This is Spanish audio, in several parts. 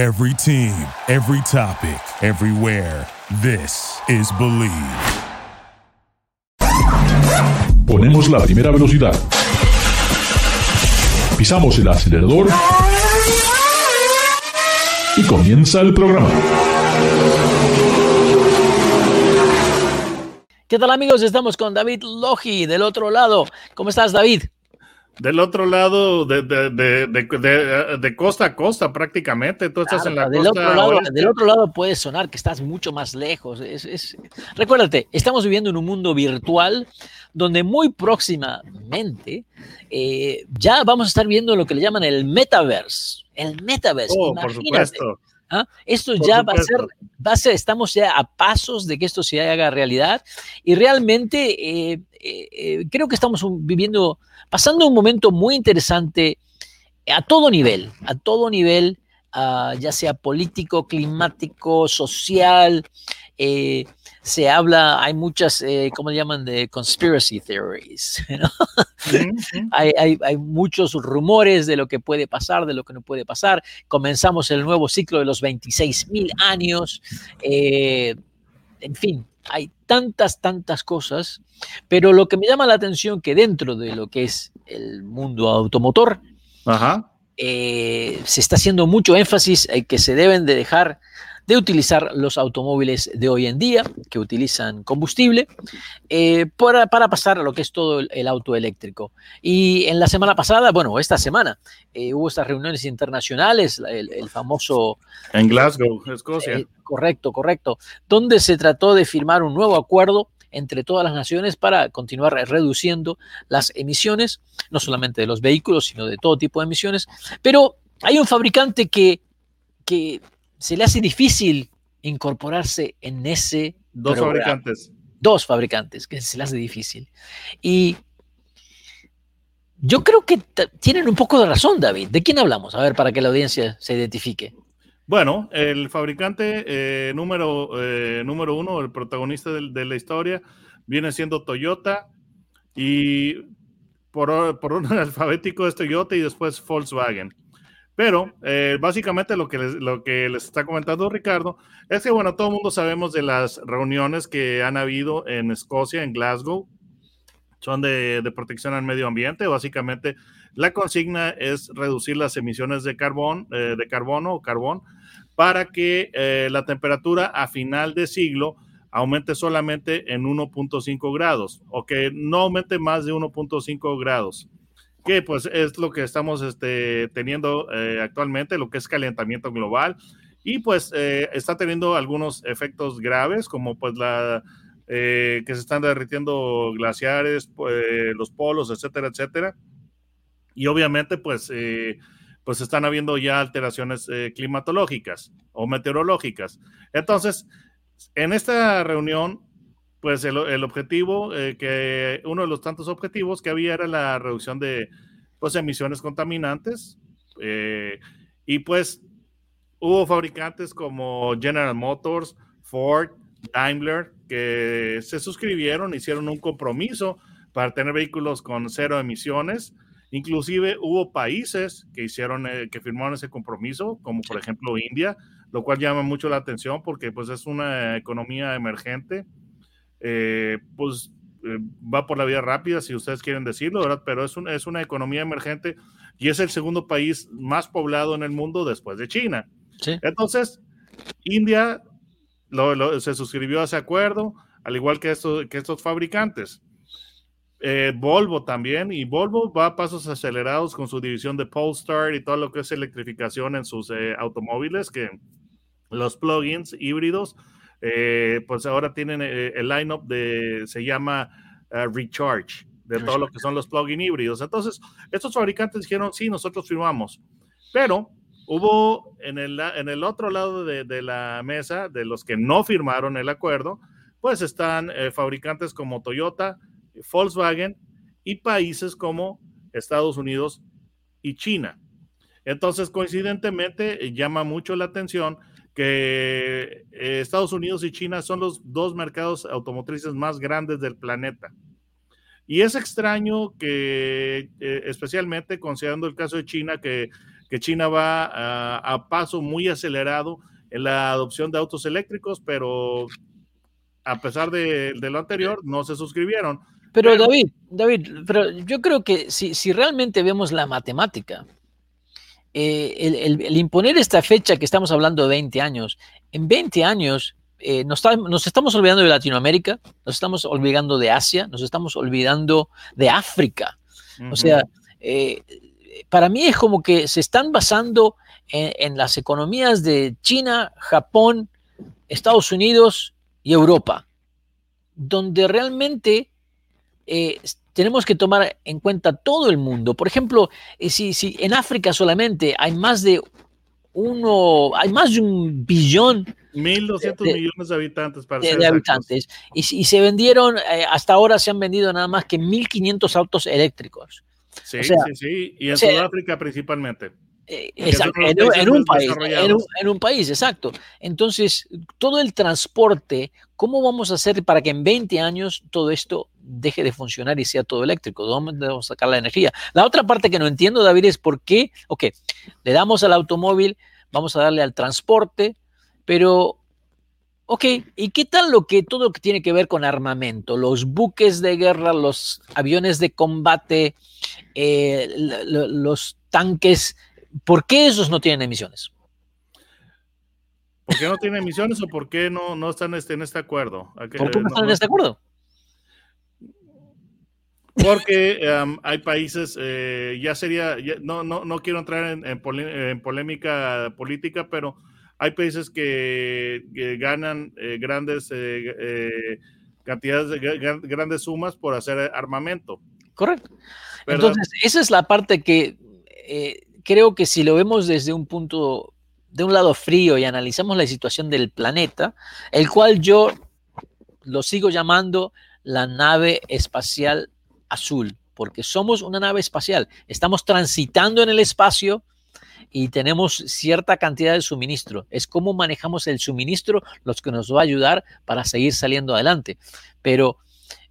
Every team, every topic, everywhere. This is Believe. Ponemos la primera velocidad. Pisamos el acelerador. Y comienza el programa. ¿Qué tal amigos? Estamos con David Logi del otro lado. ¿Cómo estás, David? Del otro lado, de, de, de, de, costa a costa prácticamente. Tú estás en la del costa otro, lado, oeste. del otro lado puede sonar que estás mucho más lejos. Es, es... Recuérdate, estamos viviendo en un mundo virtual donde muy próximamente eh, ya vamos a estar viendo lo que le llaman el metaverse. El metaverse. Oh, por supuesto. ¿Ah? Esto Por ya va a, ser, va a ser, estamos ya a pasos de que esto se haga realidad y realmente eh, eh, eh, creo que estamos un- viviendo, pasando un momento muy interesante a todo nivel, a todo nivel, ah, ya sea político, climático, social. eh, se habla, hay muchas, eh, ¿cómo le llaman? De conspiracy theories. hay, hay- hay muchos rumores de lo que puede pasar, de lo que no puede pasar. Comenzamos el nuevo ciclo de los 26 mil años. eh, en fin, hay tantas, tantas cosas. Pero lo que me llama la atención que dentro de lo que es el mundo automotor, Ajá. eh, se está haciendo mucho énfasis en que se deben de dejar de utilizar los automóviles de hoy en día, que utilizan combustible, eh, para, para pasar a lo que es todo el, el auto eléctrico. Y en la semana pasada, bueno, esta semana, eh, hubo estas reuniones internacionales, el famoso En Glasgow, Escocia. eh, correcto, correcto. Donde se trató de firmar un nuevo acuerdo entre todas las naciones para continuar reduciendo las emisiones, no solamente de los vehículos, sino de todo tipo de emisiones. Pero hay un fabricante que, que se le hace difícil incorporarse en ese Dos programa. fabricantes. Dos fabricantes que se le hace difícil. Y yo creo que tienen un poco de razón, David. ¿De quién hablamos? A ver, para que la audiencia se identifique. Bueno, el fabricante eh, número, eh, número uno, el protagonista de, la historia, viene siendo Toyota y por, or- por orden alfabético es Toyota y después Volkswagen. Pero eh, básicamente lo que, les, está comentando Ricardo es que, bueno, todo el mundo sabemos de las reuniones que han habido en Escocia, en Glasgow, son de, de protección al medio ambiente. Básicamente, la consigna es reducir las emisiones de carbón, eh, de carbono o carbón, para que eh, la temperatura a final de siglo aumente solamente en 1.5 grados o que no aumente más de 1.5 grados, que pues es lo que estamos este, teniendo eh, actualmente, lo que es calentamiento global y pues eh, está teniendo algunos efectos graves como pues la eh, que se están derritiendo glaciares, pues, los polos, etcétera, etcétera. Y obviamente pues pues están habiendo ya alteraciones climatológicas o meteorológicas. Entonces, en esta reunión, pues el, el objetivo, eh, que uno de los tantos objetivos que había era la reducción de pues, emisiones contaminantes. eh, y pues hubo fabricantes como General Motors, Ford, Daimler, que se suscribieron, hicieron un compromiso para tener vehículos con cero emisiones. Inclusive hubo países que hicieron, eh, que firmaron ese compromiso, como por ejemplo India, lo cual llama mucho la atención porque pues es una economía emergente, eh, pues eh, va por la vía rápida, si ustedes quieren decirlo, ¿verdad? Pero es, un, es una economía emergente y es el segundo país más poblado en el mundo después de China. Sí. Entonces, India lo, lo, se suscribió a ese acuerdo, al igual que, estos, que estos fabricantes. Eh, Volvo también, y Volvo va a pasos acelerados con su división de Polestar y todo lo que es electrificación en sus eh, automóviles, que los plugins híbridos, eh, pues ahora tienen eh, el lineup de, se llama uh, Recharge, de todo lo que son los plugin híbridos. Entonces, estos fabricantes dijeron, sí, nosotros firmamos, pero hubo en el, en el otro lado de, de, la mesa, de los que no firmaron el acuerdo, pues están eh, fabricantes como Toyota, Volkswagen y países como Estados Unidos y China. Entonces, coincidentemente, llama mucho la atención que eh, Estados Unidos y China son los dos mercados automotrices más grandes del planeta. Y es extraño que, eh, especialmente considerando el caso de China, que que China va a, a paso muy acelerado en la adopción de autos eléctricos, pero a pesar de, de lo anterior, no se suscribieron. Pero, David, David, pero yo creo que si, si realmente vemos la matemática, eh, el, el- el imponer esta fecha que estamos hablando de 20 años, en 20 años eh, nos, está- nos estamos olvidando de Latinoamérica, nos estamos olvidando de Asia, nos estamos olvidando de África. O sea, eh, para mí es como que se están basando en, en las economías de China, Japón, Estados Unidos y Europa, donde realmente eh, tenemos que tomar en cuenta todo el mundo. Por ejemplo, eh, si, si en África solamente hay más de uno, hay más de un billón 1.200 de- millones de habitantes para de, ser de habitantes y, se vendieron, eh, hasta ahora se han vendido nada más que 1.500 autos eléctricos. Sí, O sea, sí, sí. Y en o sea, Sudáfrica principalmente. Eh, exacto, en, un- en país, en un, desarrollados. en un país, exacto. Entonces, todo el transporte, ¿cómo vamos a hacer para que en 20 años todo esto deje de funcionar y sea todo eléctrico? ¿De dónde vamos a sacar la energía? La otra parte que no entiendo, David, es por qué, ok, le damos al automóvil, vamos a darle al transporte, pero, ok, ¿y qué tal lo que todo lo que tiene que ver con armamento? Los buques de guerra, los aviones de combate, eh, los tanques, ¿por qué esos no tienen emisiones? ¿Por qué no tiene emisiones o por qué no, no están este, en este acuerdo? ¿A qué- ¿Por qué no no- están en este acuerdo? Porque um, hay países, eh, ya sería, ya- no, no, no quiero entrar en, en pole- en polémica política, pero hay países que, que ganan eh, grandes eh, eh, cantidades, de, gra- grandes sumas por hacer armamento. Correcto. ¿verdad? Entonces, esa es la parte que eh, creo que si lo vemos desde un punto, de un lado frío y analizamos la situación del planeta, el cual yo lo sigo llamando la nave espacial azul, porque somos una nave espacial, estamos transitando en el espacio y tenemos cierta cantidad de suministro. Es cómo manejamos el suministro los que nos va a ayudar para seguir saliendo adelante. Pero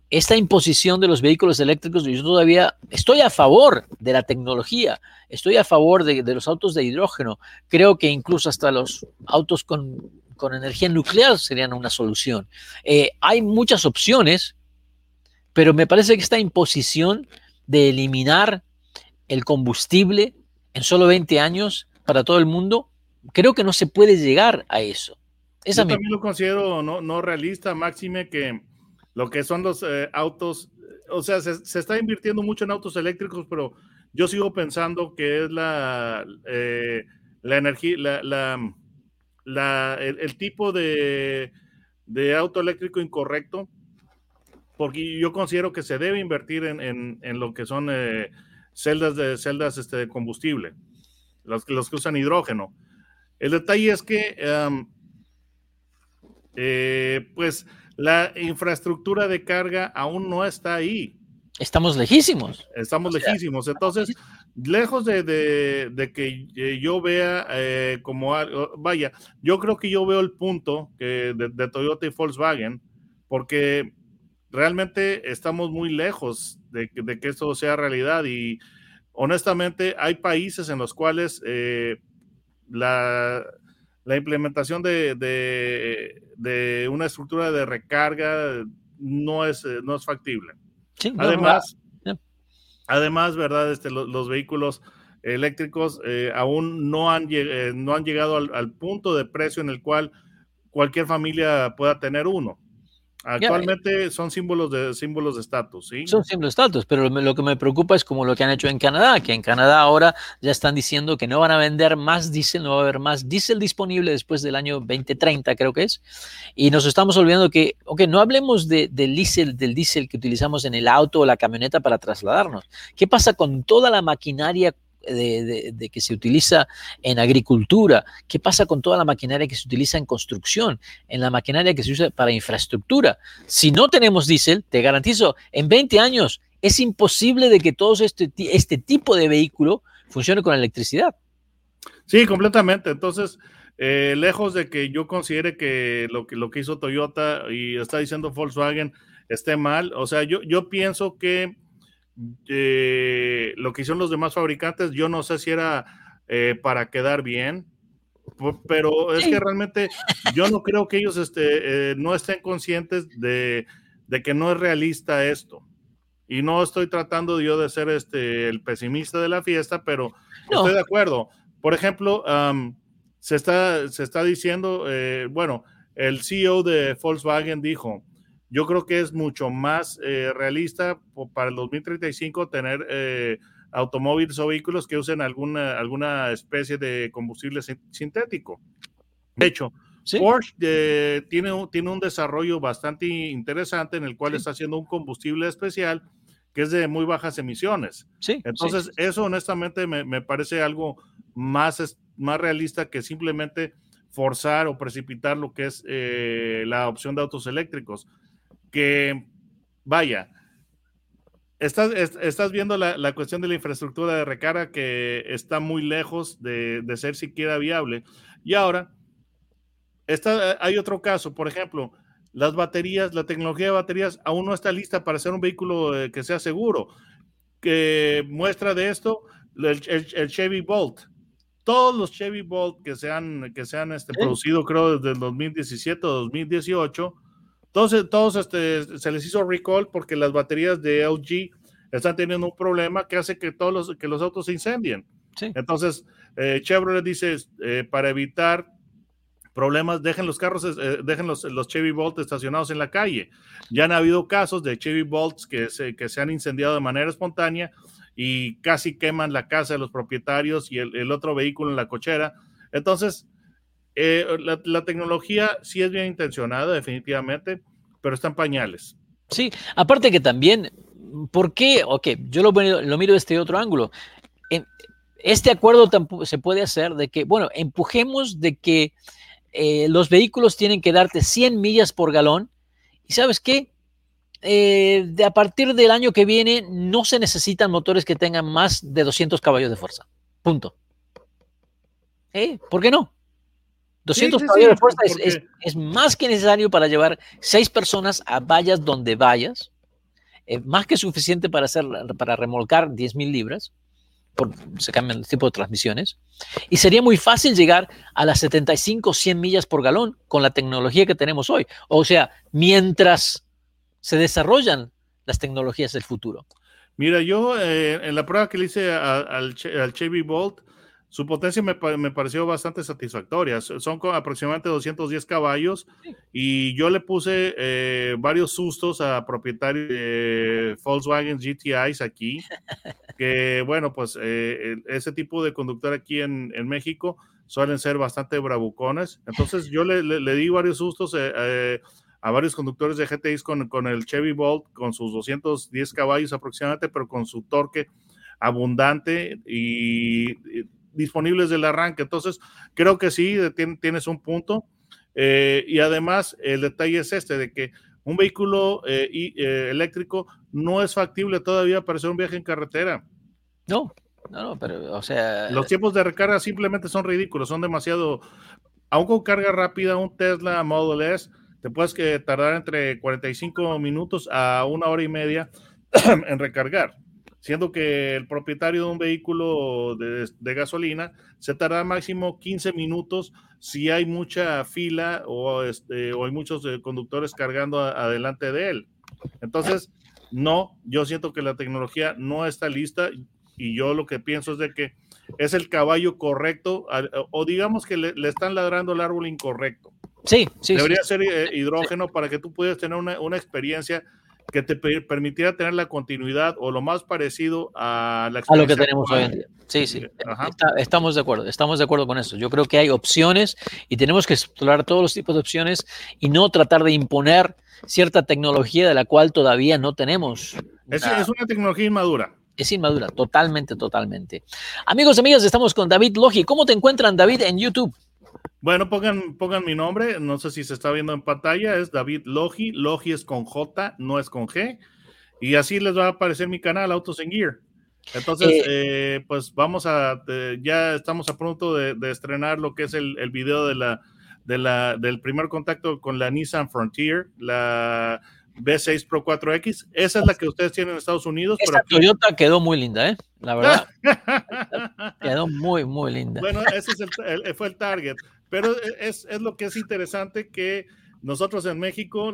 esta imposición de los vehículos eléctricos, yo todavía estoy a favor de la tecnología, estoy a favor de, de los autos de hidrógeno. Creo que incluso hasta los autos con, con energía nuclear serían una solución. Eh, hay muchas opciones, pero me parece que esta imposición de eliminar el combustible en solo 20 años para todo el mundo, creo que no se puede llegar a eso. Esa Yo también lo considero no, no realista, máxime que lo que son los eh, autos, o sea, se, está invirtiendo mucho en autos eléctricos, pero yo sigo pensando que es la, eh, la energía, la, el, tipo de, de auto eléctrico incorrecto, porque yo considero que se debe invertir en, en- en lo que son eh, celdas de celdas este, de combustible, los, los que usan hidrógeno. El detalle es que eh, pues la infraestructura de carga aún no está ahí. Estamos lejísimos. Estamos O sea, lejísimos. Entonces, lejos de, de- de que eh, yo vea eh, como algo, vaya, yo creo que yo veo el punto que de, de Toyota y Volkswagen, porque realmente estamos muy lejos de, que- de que esto sea realidad y honestamente hay países en los cuales eh, la, la implementación de, de- de una estructura de recarga no es, eh, no es factible. Sí, no, Además, además, ¿verdad? Este, lo- los, vehículos eléctricos eh, aún no han, eh, no han llegado al, al punto de precio en el cual cualquier familia pueda tener uno. Actualmente son símbolos de símbolos de estatus, ¿sí? Son siempre estatus, pero lo, lo que me preocupa es como lo que han hecho en Canadá, que en Canadá ahora ya están diciendo que no van a vender más diésel, no va a haber más diésel disponible después del año 2030, creo que es. Y nos estamos olvidando que, ok, no hablemos de, del diésel, del diésel que utilizamos en el auto o la camioneta para trasladarnos. ¿Qué pasa con toda la maquinaria de, que se utiliza en agricultura? ¿Qué pasa con toda la maquinaria que se utiliza en construcción? En la maquinaria que se usa para infraestructura. Si no tenemos diésel, te garantizo, en 20 años es imposible de que todo este, este tipo de vehículo funcione con electricidad. Sí, completamente. Entonces, eh, lejos de que yo considere que lo que, lo que hizo Toyota y está diciendo Volkswagen esté mal, o sea, yo, yo pienso que eh, lo que hicieron los demás fabricantes, yo no sé si era eh, para quedar bien, pero es que realmente yo no creo que ellos este, eh, no estén conscientes de, de, que no es realista esto. Y no estoy tratando yo de ser este, el pesimista de la fiesta, pero estoy de acuerdo. Por ejemplo, se, está, se está diciendo, eh, bueno, el CEO de Volkswagen dijo, yo creo que es mucho más eh, realista para el 2035 tener automóviles o vehículos que usen alguna, alguna especie de combustible sintético. De hecho, Porsche eh, tiene, un, tiene un desarrollo bastante interesante en el cual está haciendo un combustible especial que es de muy bajas emisiones. Sí, Entonces, eso honestamente me, parece algo más, más realista que simplemente forzar o precipitar lo que es eh, la opción de autos eléctricos. Que, vaya, Estás, estás viendo la, cuestión de la infraestructura de recarga que está muy lejos de, ser siquiera viable. Y ahora, está, hay otro caso, por ejemplo, las baterías, la tecnología de baterías aún no está lista para ser un vehículo eh, que sea seguro. Que muestra de esto el, Chevy Bolt. Todos los Chevy Bolt que se han, que se han este, producido, creo, desde el 2017 o 2018, entonces, todos este, se les hizo recall porque las baterías de LG están teniendo un problema que hace que todos los, que los autos se incendien. Entonces, eh, Chevrolet dice, eh, para evitar problemas, dejen los carros, eh, dejen los, los, Chevy Bolt estacionados en la calle. Ya han habido casos de Chevy Bolts que se, que se han incendiado de manera espontánea y casi queman la casa de los propietarios y el, el otro vehículo en la cochera. Entonces, eh, la, tecnología sí es bien intencionada, definitivamente, pero están pañales. Sí, aparte que también, ¿por qué? Ok, yo lo, lo miro desde otro ángulo. Este acuerdo se puede hacer de que, bueno, empujemos de que eh, los vehículos tienen que darte 100 millas por galón. ¿Y sabes qué? Eh, de a partir del año que viene no se necesitan motores que tengan más de 200 caballos de fuerza. Punto. ¿Por qué no? 200 caballos de fuerza es, más que necesario para llevar seis personas a vallas donde vayas, eh, más que suficiente para, hacer, para remolcar 10.000 libras, por, se cambian el tipo de transmisiones, y sería muy fácil llegar a las 75, 100 millas por galón con la tecnología que tenemos hoy. O sea, mientras se desarrollan las tecnologías del futuro. Mira, yo eh, en la prueba que le hice al, al Chevy Bolt, su potencia me, pareció bastante satisfactoria. Son aproximadamente 210 caballos y yo le puse eh, varios sustos a propietarios de Volkswagen GTIs aquí, que bueno, pues eh, ese tipo de conductor aquí en, México suelen ser bastante bravucones. Entonces yo le, di varios sustos eh, a varios conductores de GTIs con, con el Chevy Bolt, con sus 210 caballos aproximadamente, pero con su torque abundante y disponibles del arranque. Entonces, creo que sí, tienes un punto. Eh, y además, el detalle es este, de que un vehículo eh, eh, eléctrico no es factible todavía para hacer un viaje en carretera. No, no, no, pero, o sea... Los tiempos de recarga simplemente son ridículos, son demasiado... Aún con carga rápida, un Tesla Model S, te puedes que tardar entre 45 minutos a una hora y media en recargar siendo que el propietario de un vehículo de, gasolina se tarda máximo 15 minutos si hay mucha fila o, este, o hay muchos eh, conductores cargando adelante de él. Entonces, no, yo siento que la tecnología no está lista y yo lo que pienso es de que es el caballo correcto o digamos que le, están ladrando el árbol incorrecto. Sí, sí. Debería ser eh, hidrógeno para que tú puedas tener una, una experiencia que te permitiera tener la continuidad o lo más parecido a la a lo que tenemos hoy en día. Sí, sí, estamos de acuerdo, estamos de acuerdo con eso. Yo creo que hay opciones y tenemos que explorar todos los tipos de opciones y no tratar de imponer cierta tecnología de la cual todavía no tenemos. Es, es una tecnología inmadura. Es inmadura, totalmente, totalmente. Amigos amigas, estamos con David Logi. ¿Cómo te encuentran, David, en YouTube? Bueno, pongan, pongan mi nombre, no sé si se está viendo en pantalla, es David Logi, Logi es con J, no es con G, y así les va a aparecer mi canal Autos en Gear. Entonces, eh, eh, pues vamos a, ya estamos a punto de, estrenar lo que es el, video de la, de la, del primer contacto con la Nissan Frontier, la B6 Pro 4X. Esa es la que ustedes tienen en Estados Unidos. Esta Toyota quedó muy linda, ¿eh? La verdad. quedó muy, muy linda. Bueno, ese es el, fue el target. Pero es, es, lo que es interesante que nosotros en México,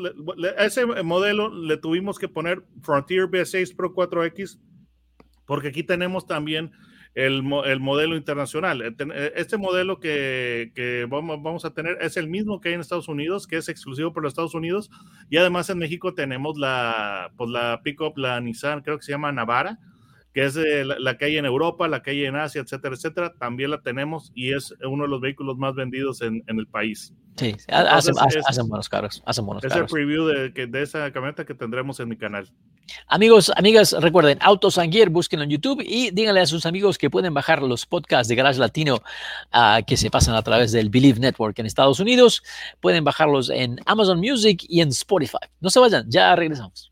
a ese modelo le tuvimos que poner Frontier B6 Pro 4X porque aquí tenemos también el, el, modelo internacional. Eh, eh, este modelo que, que vamos, vamos, a tener es el mismo que hay en Estados Unidos, que es exclusivo para los Estados Unidos, y además en México tenemos la, pues la pickup, la Nissan, creo que se llama Navara, que es la, que hay en Europa, la que hay en Asia, etcétera, etcétera, también la tenemos y es uno de los vehículos más vendidos en, en el país. Sí, hacen, buenos carros, hacen buenos es carros. el preview de, de, esa camioneta que tendremos en mi canal. Amigos, amigas, recuerden, Autos and Gear, búsquenlo en YouTube y díganle a sus amigos que pueden bajar los podcasts de Garage Latino uh, que se pasan a través del Believe Network en Estados Unidos. Pueden bajarlos en Amazon Music y en Spotify. No se vayan, ya regresamos.